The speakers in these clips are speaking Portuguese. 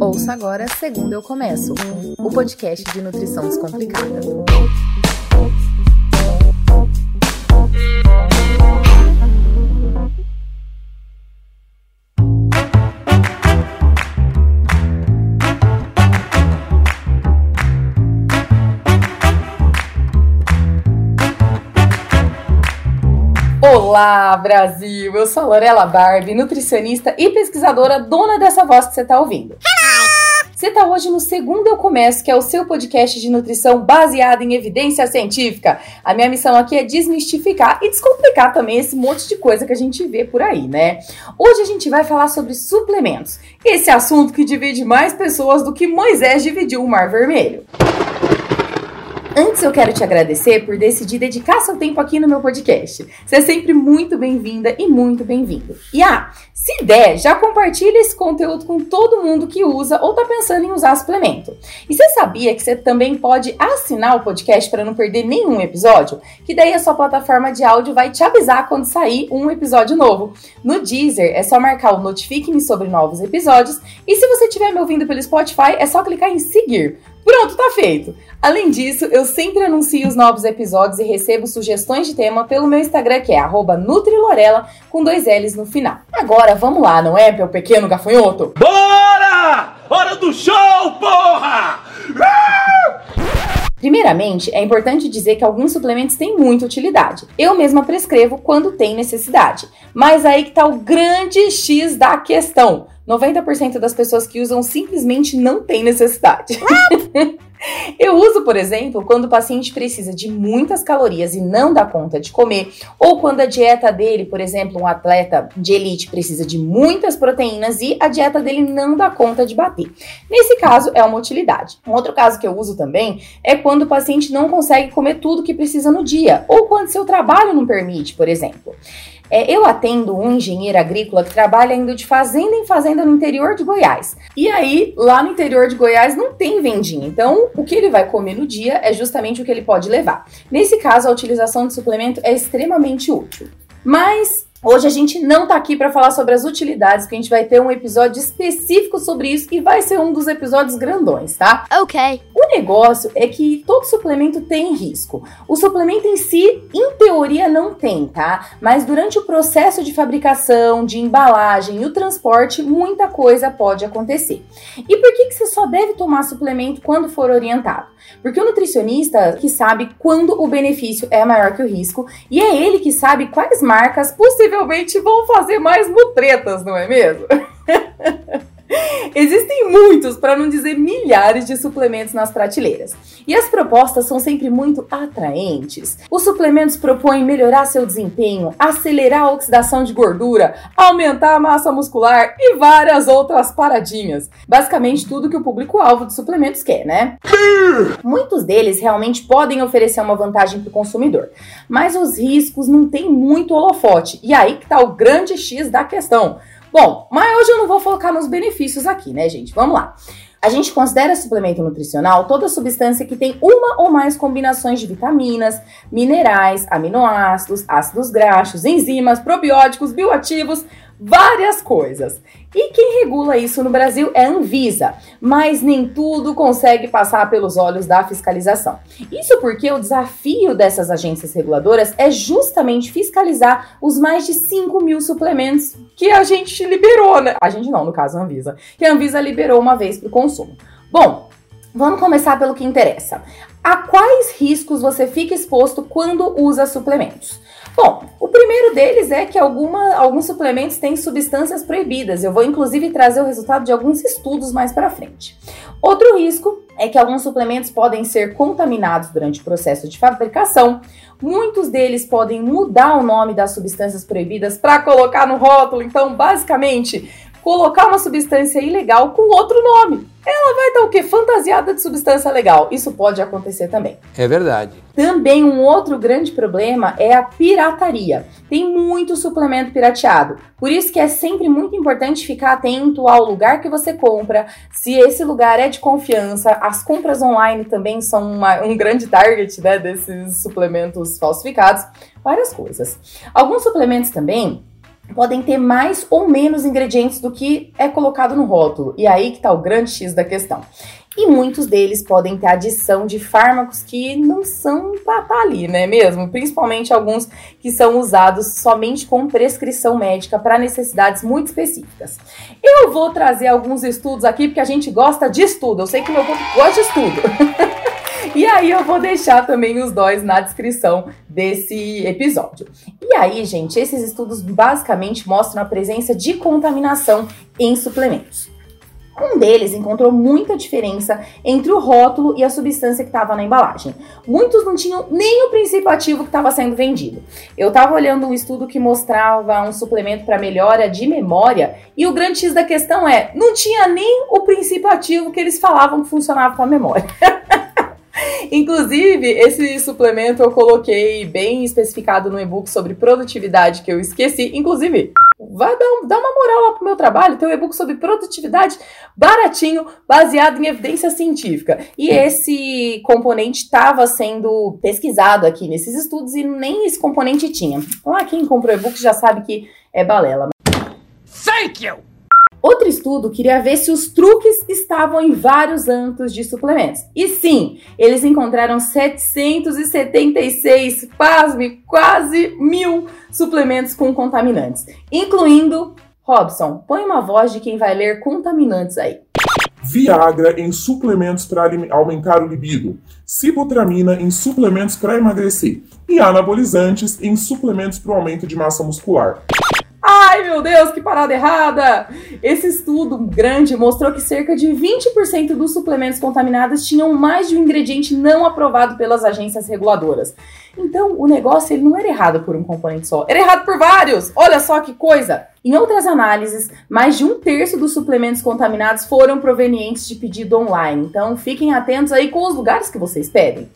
Ouça agora Segundo Eu Começo, o podcast de nutrição descomplicada. Olá, Brasil! Eu sou Lorela Barbie, nutricionista e pesquisadora, dona dessa voz que você está ouvindo. Você está hoje no segundo Eu Começo, que é o seu podcast de nutrição baseado em evidência científica. A minha missão aqui é desmistificar e descomplicar também esse monte de coisa que a gente vê por aí, né? Hoje a gente vai falar sobre suplementos. Esse assunto que divide mais pessoas do que Moisés dividiu o Mar Vermelho. Antes eu quero te agradecer por decidir dedicar seu tempo aqui no meu podcast. Você é sempre muito bem-vinda e muito bem-vindo. E ah, se der, já compartilha esse conteúdo com todo mundo que usa ou tá pensando em usar suplemento. E você sabia que você também pode assinar o podcast para não perder nenhum episódio? Que daí a sua plataforma de áudio vai te avisar quando sair um episódio novo. No Deezer é só marcar o notifique-me sobre novos episódios e se você estiver me ouvindo pelo Spotify é só clicar em seguir. Pronto, tá feito! Além disso, eu sempre anuncio os novos episódios e recebo sugestões de tema pelo meu Instagram, que é Nutrilorela, com dois L's no final. Agora, vamos lá, não é, meu pequeno gafanhoto? Bora! Hora do show, porra! Primeiramente, é importante dizer que alguns suplementos têm muita utilidade. Eu mesma prescrevo quando tem necessidade. Mas aí que tá o grande X da questão. 90% das pessoas que usam simplesmente não têm necessidade. Eu uso, por exemplo, quando o paciente precisa de muitas calorias e não dá conta de comer, ou quando a dieta dele, por exemplo, um atleta de elite precisa de muitas proteínas e a dieta dele não dá conta de bater. Nesse caso, é uma utilidade. Um outro caso que eu uso também é quando o paciente não consegue comer tudo que precisa no dia, ou quando seu trabalho não permite, por exemplo. É, eu atendo um engenheiro agrícola que trabalha indo de fazenda em fazenda no interior de Goiás. E aí, lá no interior de Goiás não tem vendinha. Então, o que ele vai comer no dia é justamente o que ele pode levar. Nesse caso, a utilização de suplemento é extremamente útil. Mas Hoje a gente não tá aqui para falar sobre as utilidades, porque a gente vai ter um episódio específico sobre isso e vai ser um dos episódios grandões, tá? Ok. O negócio é que todo suplemento tem risco. O suplemento em si, em teoria, não tem, tá? Mas durante o processo de fabricação, de embalagem e o transporte, muita coisa pode acontecer. E por que, que você só deve tomar suplemento quando for orientado? Porque o nutricionista que sabe quando o benefício é maior que o risco e é ele que sabe quais marcas possivelmente vão fazer mais mutretas, não é mesmo? Existem muitos, para não dizer milhares, de suplementos nas prateleiras. E as propostas são sempre muito atraentes. Os suplementos propõem melhorar seu desempenho, acelerar a oxidação de gordura, aumentar a massa muscular e várias outras paradinhas. Basicamente tudo que o público-alvo de suplementos quer, né? Muitos deles realmente podem oferecer uma vantagem para o consumidor, mas os riscos não têm muito holofote. E aí que está o grande X da questão. Bom, mas hoje eu não vou focar nos benefícios aqui, né, gente? Vamos lá. A gente considera suplemento nutricional toda substância que tem uma ou mais combinações de vitaminas, minerais, aminoácidos, ácidos graxos, enzimas, probióticos, bioativos, várias coisas. E quem regula isso no Brasil é a Anvisa, mas nem tudo consegue passar pelos olhos da fiscalização. Isso porque o desafio dessas agências reguladoras é justamente fiscalizar os mais de 5 mil suplementos que a gente liberou, né? A gente não, no caso a Anvisa, que a Anvisa liberou uma vez para o consumo. Bom, Vamos começar pelo que interessa. A quais riscos você fica exposto quando usa suplementos? Bom, primeiro deles é que alguma, alguns suplementos têm substâncias proibidas. Eu vou inclusive trazer o resultado de alguns estudos mais para frente. Outro risco é que alguns suplementos podem ser contaminados durante o processo de fabricação. Muitos deles podem mudar o nome das substâncias proibidas para colocar no rótulo. Então, basicamente, colocar uma substância ilegal com outro nome. Ela vai estar o quê? Fantasiada de substância legal. Isso pode acontecer também. É verdade. Também um outro grande problema é a pirataria. Tem muito suplemento pirateado. Por isso que é sempre muito importante ficar atento ao lugar que você compra, se esse lugar é de confiança. As compras online também são uma, um grande target né, desses suplementos falsificados. Várias coisas. Alguns suplementos também podem ter mais ou menos ingredientes do que é colocado no rótulo. E aí que tá o grande X da questão. E muitos deles podem ter adição de fármacos que não são para tá ali, né mesmo? Principalmente alguns que são usados somente com prescrição médica para necessidades muito específicas. Eu vou trazer alguns estudos aqui porque a gente gosta de estudo. Eu sei que meu povo gosta de estudo. E aí eu vou deixar também os dóis na descrição desse episódio. E aí, gente, esses estudos basicamente mostram a presença de contaminação em suplementos. Um deles encontrou muita diferença entre o rótulo e a substância que estava na embalagem. Muitos não tinham nem o princípio ativo que estava sendo vendido. Eu estava olhando um estudo que mostrava um suplemento para melhora de memória e o grande X da questão é: não tinha nem o princípio ativo que eles falavam que funcionava com a memória. Inclusive, esse suplemento eu coloquei bem especificado no e-book sobre produtividade que eu esqueci. Inclusive, vai dar, um, dar uma moral lá pro meu trabalho. Tem um e-book sobre produtividade baratinho, baseado em evidência científica. E esse componente estava sendo pesquisado aqui nesses estudos e nem esse componente tinha. Lá, quem comprou e-book já sabe que é balela. Thank you! Outro estudo queria ver se os truques estavam em vários âmbitos de suplementos. E sim, eles encontraram 776, pasme, quase mil suplementos com contaminantes, incluindo Robson. Põe uma voz de quem vai ler contaminantes aí. Viagra em suplementos para aumentar o libido, Sibutramina em suplementos para emagrecer e anabolizantes em suplementos para o aumento de massa muscular. Ai, meu Deus, que parada errada! Esse estudo grande mostrou que cerca de 20% dos suplementos contaminados tinham mais de um ingrediente não aprovado pelas agências reguladoras. Então, o negócio ele não era errado por um componente só, era errado por vários. Olha só que coisa! Em outras análises, mais de um terço dos suplementos contaminados foram provenientes de pedido online. Então, fiquem atentos aí com os lugares que vocês pedem.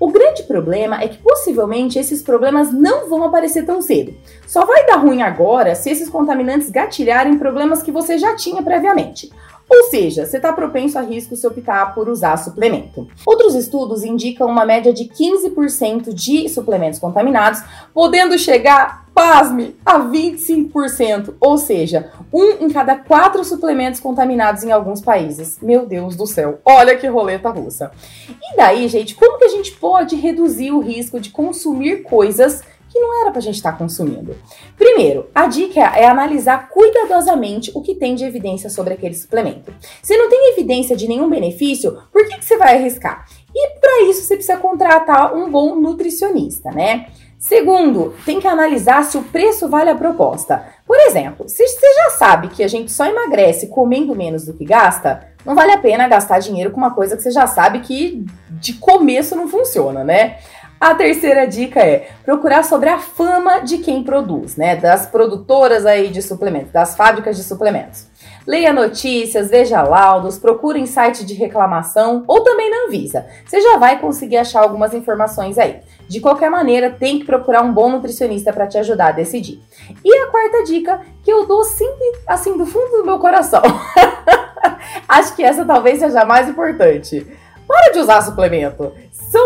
O grande problema é que possivelmente esses problemas não vão aparecer tão cedo. Só vai dar ruim agora se esses contaminantes gatilharem problemas que você já tinha previamente. Ou seja, você está propenso a risco se optar por usar suplemento. Outros estudos indicam uma média de 15% de suplementos contaminados, podendo chegar, pasme, a 25%. Ou seja, um em cada quatro suplementos contaminados em alguns países. Meu Deus do céu, olha que roleta russa. E daí, gente, como que a gente pode reduzir o risco de consumir coisas que não era para a gente estar tá consumindo. Primeiro, a dica é analisar cuidadosamente o que tem de evidência sobre aquele suplemento. Se não tem evidência de nenhum benefício, por que, que você vai arriscar? E para isso você precisa contratar um bom nutricionista, né? Segundo, tem que analisar se o preço vale a proposta. Por exemplo, se você já sabe que a gente só emagrece comendo menos do que gasta, não vale a pena gastar dinheiro com uma coisa que você já sabe que de começo não funciona, né? A terceira dica é procurar sobre a fama de quem produz, né? Das produtoras aí de suplementos, das fábricas de suplementos. Leia notícias, veja laudos, procure em site de reclamação ou também na Anvisa. Você já vai conseguir achar algumas informações aí. De qualquer maneira, tem que procurar um bom nutricionista para te ajudar a decidir. E a quarta dica que eu dou sempre assim do fundo do meu coração. Acho que essa talvez seja a mais importante. Para de usar suplemento. Só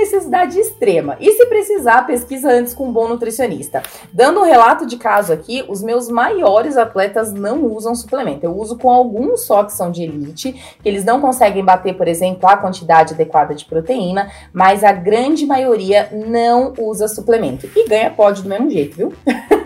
necessidade extrema. E se precisar, pesquisa antes com um bom nutricionista. Dando um relato de caso aqui, os meus maiores atletas não usam suplemento. Eu uso com alguns só que são de elite, que eles não conseguem bater, por exemplo, a quantidade adequada de proteína, mas a grande maioria não usa suplemento. E ganha pódio do mesmo jeito, viu?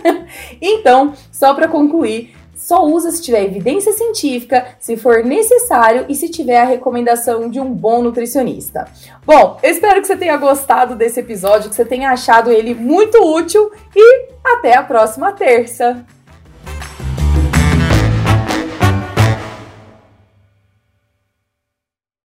então, só para concluir, só usa se tiver evidência científica, se for necessário e se tiver a recomendação de um bom nutricionista. Bom, eu espero que você tenha gostado desse episódio, que você tenha achado ele muito útil e até a próxima terça!